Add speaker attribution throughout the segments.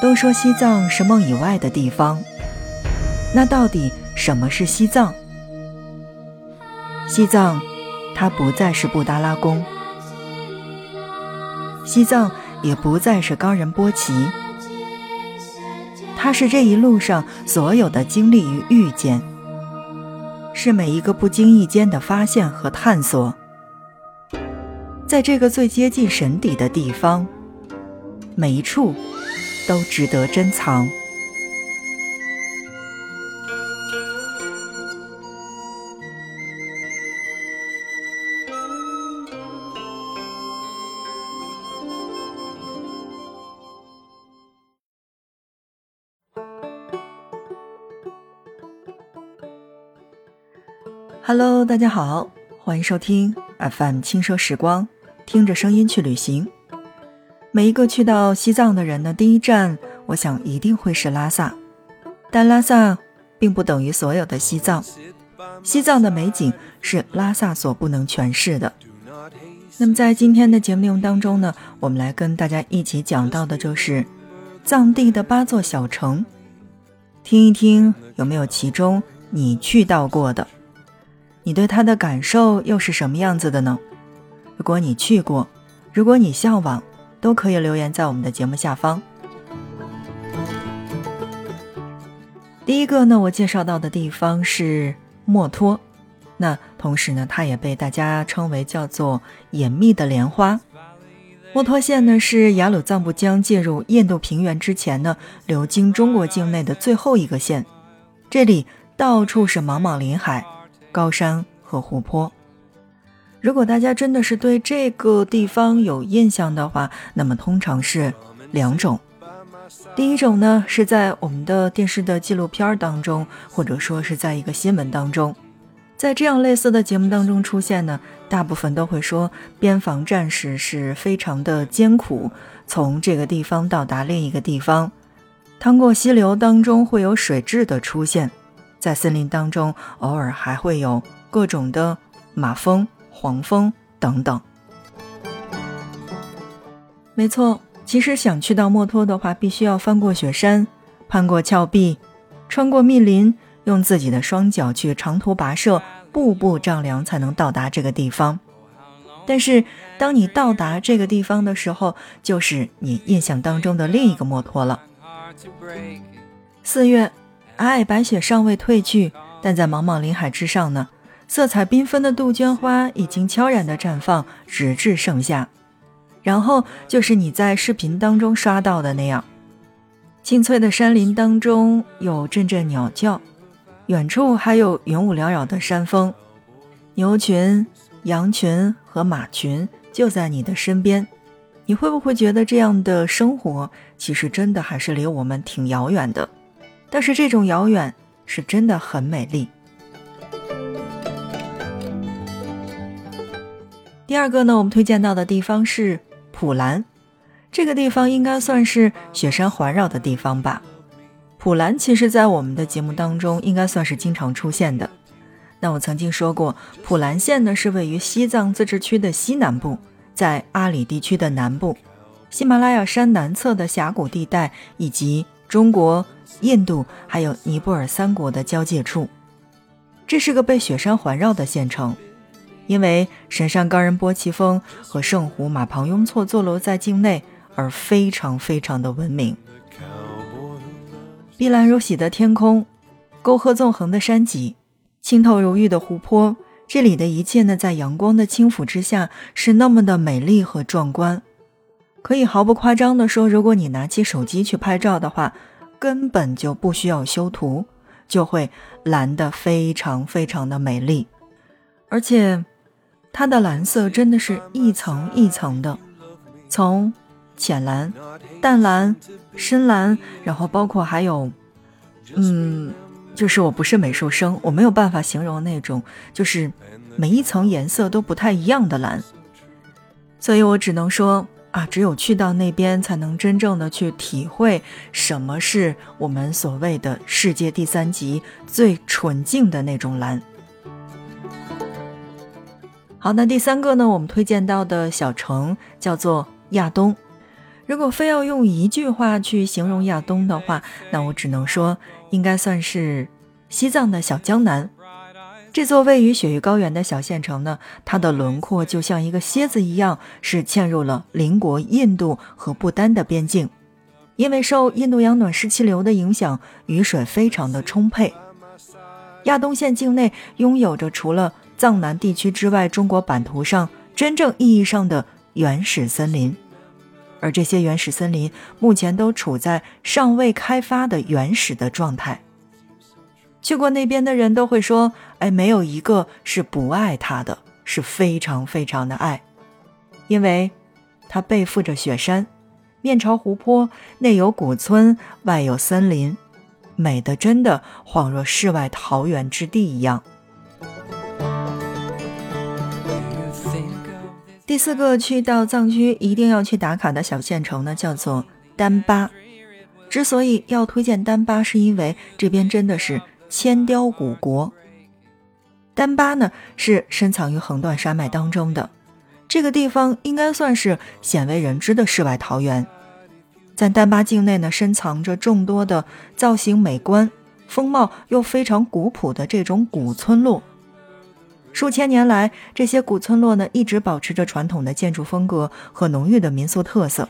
Speaker 1: 都说西藏是梦以外的地方，那到底什么是西藏？西藏，它不再是布达拉宫，西藏也不再是冈仁波齐，它是这一路上所有的经历与遇见，是每一个不经意间的发现和探索，在这个最接近神底的地方，每一处。都值得珍藏。Hello，大家好，欢迎收听 FM 轻奢时光，听着声音去旅行。每一个去到西藏的人的第一站，我想一定会是拉萨。但拉萨并不等于所有的西藏，西藏的美景是拉萨所不能诠释的。那么在今天的节目内容当中呢，我们来跟大家一起讲到的就是藏地的八座小城，听一听有没有其中你去到过的，你对它的感受又是什么样子的呢？如果你去过，如果你向往。都可以留言在我们的节目下方。第一个呢，我介绍到的地方是墨脱，那同时呢，它也被大家称为叫做隐秘的莲花。墨脱县呢是雅鲁藏布江介入印度平原之前呢，流经中国境内的最后一个县。这里到处是茫茫林海、高山和湖泊。如果大家真的是对这个地方有印象的话，那么通常是两种。第一种呢，是在我们的电视的纪录片当中，或者说是在一个新闻当中，在这样类似的节目当中出现呢，大部分都会说边防战士是非常的艰苦，从这个地方到达另一个地方，趟过溪流当中会有水质的出现，在森林当中偶尔还会有各种的马蜂。黄蜂等等，没错。其实想去到墨脱的话，必须要翻过雪山，攀过峭壁，穿过密林，用自己的双脚去长途跋涉，步步丈量，才能到达这个地方。但是，当你到达这个地方的时候，就是你印象当中的另一个墨脱了。四月，皑皑白雪尚未褪去，但在茫茫林海之上呢。色彩缤纷的杜鹃花已经悄然地绽放，直至盛夏。然后就是你在视频当中刷到的那样，青翠的山林当中有阵阵鸟叫，远处还有云雾缭绕的山峰，牛群、羊群和马群就在你的身边。你会不会觉得这样的生活其实真的还是离我们挺遥远的？但是这种遥远是真的很美丽。第二个呢，我们推荐到的地方是普兰，这个地方应该算是雪山环绕的地方吧。普兰其实，在我们的节目当中，应该算是经常出现的。那我曾经说过，普兰县呢是位于西藏自治区的西南部，在阿里地区的南部，喜马拉雅山南侧的峡谷地带，以及中国、印度还有尼泊尔三国的交界处。这是个被雪山环绕的县城。因为神山冈仁波齐峰和圣湖马旁雍措坐落在境内，而非常非常的闻名。碧蓝如洗的天空，沟壑纵横的山脊，清透如玉的湖泊，这里的一切呢，在阳光的轻抚之下，是那么的美丽和壮观。可以毫不夸张的说，如果你拿起手机去拍照的话，根本就不需要修图，就会蓝得非常非常的美丽，而且。它的蓝色真的是一层一层的，从浅蓝、淡蓝、深蓝，然后包括还有，嗯，就是我不是美术生，我没有办法形容那种，就是每一层颜色都不太一样的蓝，所以我只能说啊，只有去到那边，才能真正的去体会什么是我们所谓的世界第三极最纯净的那种蓝。好，那第三个呢？我们推荐到的小城叫做亚东。如果非要用一句话去形容亚东的话，那我只能说，应该算是西藏的小江南。这座位于雪域高原的小县城呢，它的轮廓就像一个蝎子一样，是嵌入了邻国印度和不丹的边境。因为受印度洋暖湿气流的影响，雨水非常的充沛。亚东县境内拥有着除了藏南地区之外，中国版图上真正意义上的原始森林。而这些原始森林目前都处在尚未开发的原始的状态。去过那边的人都会说：“哎，没有一个是不爱它的，是非常非常的爱，因为它背负着雪山，面朝湖泊，内有古村，外有森林，美的真的恍若世外桃源之地一样。”第四个去到藏区一定要去打卡的小县城呢，叫做丹巴。之所以要推荐丹巴，是因为这边真的是千雕古国。丹巴呢是深藏于横断山脉当中的，这个地方应该算是鲜为人知的世外桃源。在丹巴境内呢，深藏着众多的造型美观、风貌又非常古朴的这种古村落。数千年来，这些古村落呢，一直保持着传统的建筑风格和浓郁的民俗特色。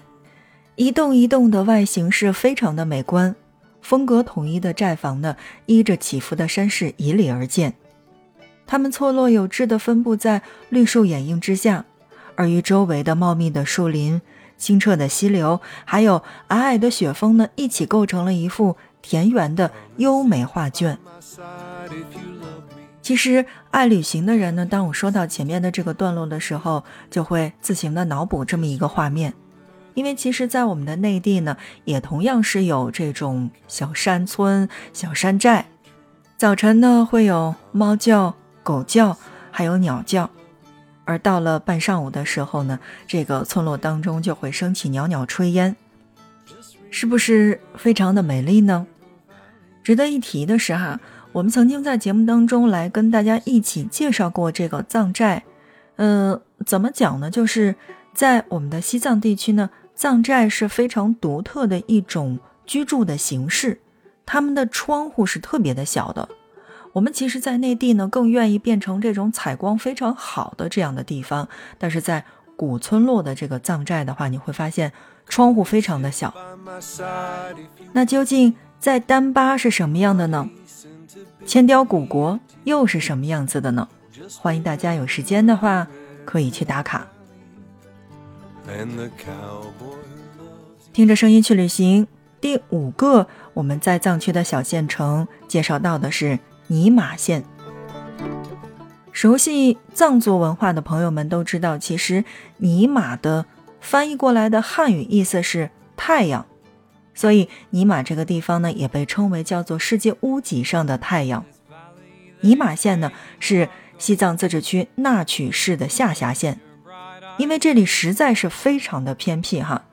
Speaker 1: 一栋一栋的外形是非常的美观，风格统一的寨房呢，依着起伏的山势以里而建。它们错落有致地分布在绿树掩映之下，而与周围的茂密的树林、清澈的溪流，还有皑皑的雪峰呢，一起构成了一幅田园的优美画卷。其实，爱旅行的人呢，当我说到前面的这个段落的时候，就会自行的脑补这么一个画面。因为其实，在我们的内地呢，也同样是有这种小山村、小山寨。早晨呢，会有猫叫、狗叫，还有鸟叫；而到了半上午的时候呢，这个村落当中就会升起袅袅炊烟，是不是非常的美丽呢？值得一提的是哈。我们曾经在节目当中来跟大家一起介绍过这个藏寨，嗯，怎么讲呢？就是在我们的西藏地区呢，藏寨是非常独特的一种居住的形式，他们的窗户是特别的小的。我们其实，在内地呢，更愿意变成这种采光非常好的这样的地方，但是在古村落的这个藏寨的话，你会发现窗户非常的小。那究竟在丹巴是什么样的呢？千雕古国又是什么样子的呢？欢迎大家有时间的话可以去打卡。听着声音去旅行，第五个我们在藏区的小县城介绍到的是尼玛县。熟悉藏族文化的朋友们都知道，其实尼玛的翻译过来的汉语意思是太阳。所以，尼玛这个地方呢，也被称为叫做世界屋脊上的太阳。尼玛县呢，是西藏自治区纳曲市的下辖县。因为这里实在是非常的偏僻哈，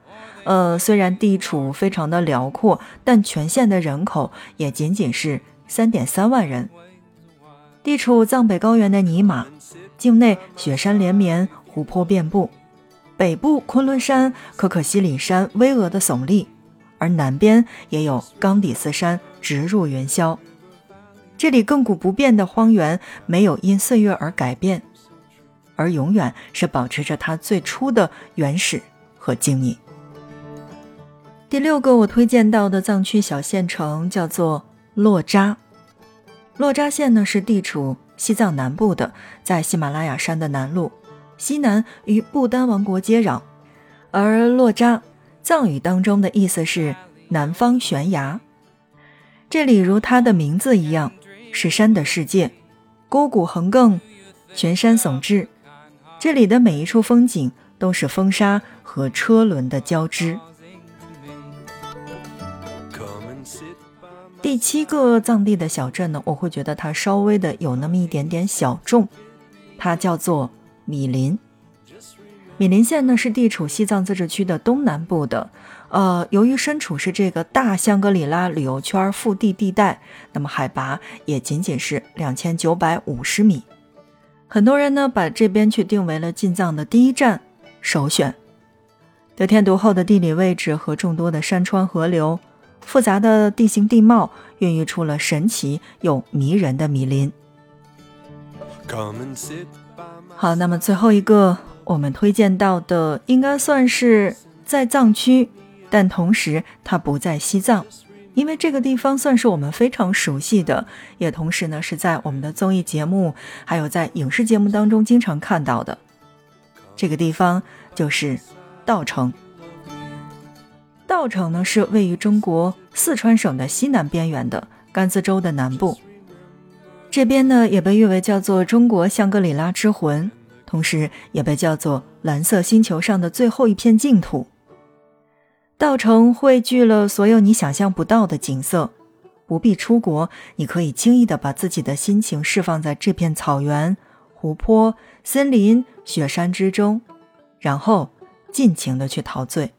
Speaker 1: 呃，虽然地处非常的辽阔，但全县的人口也仅仅是三点三万人。地处藏北高原的尼玛，境内雪山连绵，湖泊遍布，北部昆仑山、可可西里山巍峨的耸立。而南边也有冈底斯山直入云霄，这里亘古不变的荒原没有因岁月而改变，而永远是保持着它最初的原始和静谧。第六个我推荐到的藏区小县城叫做洛扎，洛扎县呢是地处西藏南部的，在喜马拉雅山的南麓，西南与不丹王国接壤，而洛扎。藏语当中的意思是南方悬崖，这里如它的名字一样，是山的世界，沟谷横亘，群山耸峙。这里的每一处风景都是风沙和车轮的交织。第七个藏地的小镇呢，我会觉得它稍微的有那么一点点小众，它叫做米林。米林县呢是地处西藏自治区的东南部的，呃，由于身处是这个大香格里拉旅游圈腹地地带，那么海拔也仅仅是两千九百五十米，很多人呢把这边却定为了进藏的第一站首选。得天独厚的地理位置和众多的山川河流，复杂的地形地貌，孕育出了神奇又迷人的米林。好，那么最后一个我们推荐到的，应该算是在藏区，但同时它不在西藏，因为这个地方算是我们非常熟悉的，也同时呢是在我们的综艺节目还有在影视节目当中经常看到的。这个地方就是稻城。稻城呢是位于中国四川省的西南边缘的甘孜州的南部。这边呢也被誉为叫做中国香格里拉之魂，同时也被叫做蓝色星球上的最后一片净土。稻城汇聚了所有你想象不到的景色，不必出国，你可以轻易的把自己的心情释放在这片草原、湖泊、森林、雪山之中，然后尽情的去陶醉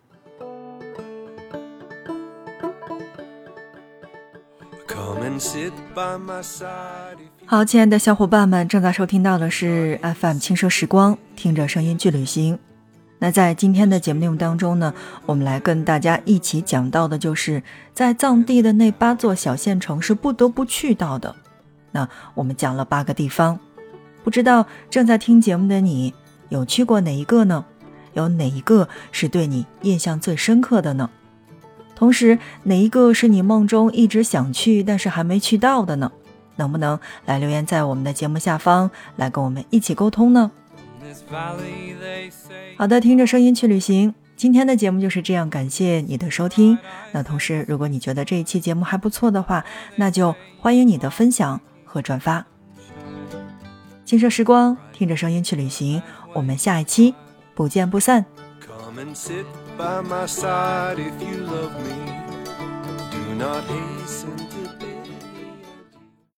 Speaker 1: sit by my side。好，亲爱的小伙伴们，正在收听到的是 FM 轻奢时光，听着声音去旅行。那在今天的节目内容当中呢，我们来跟大家一起讲到的就是在藏地的那八座小县城是不得不去到的。那我们讲了八个地方，不知道正在听节目的你有去过哪一个呢？有哪一个是对你印象最深刻的呢？同时，哪一个是你梦中一直想去但是还没去到的呢？能不能来留言在我们的节目下方，来跟我们一起沟通呢？好的，听着声音去旅行，今天的节目就是这样，感谢你的收听。那同时，如果你觉得这一期节目还不错的话，那就欢迎你的分享和转发。轻奢时光，听着声音去旅行，我们下一期不见不散。and sit by my side if you love me. Do not hasten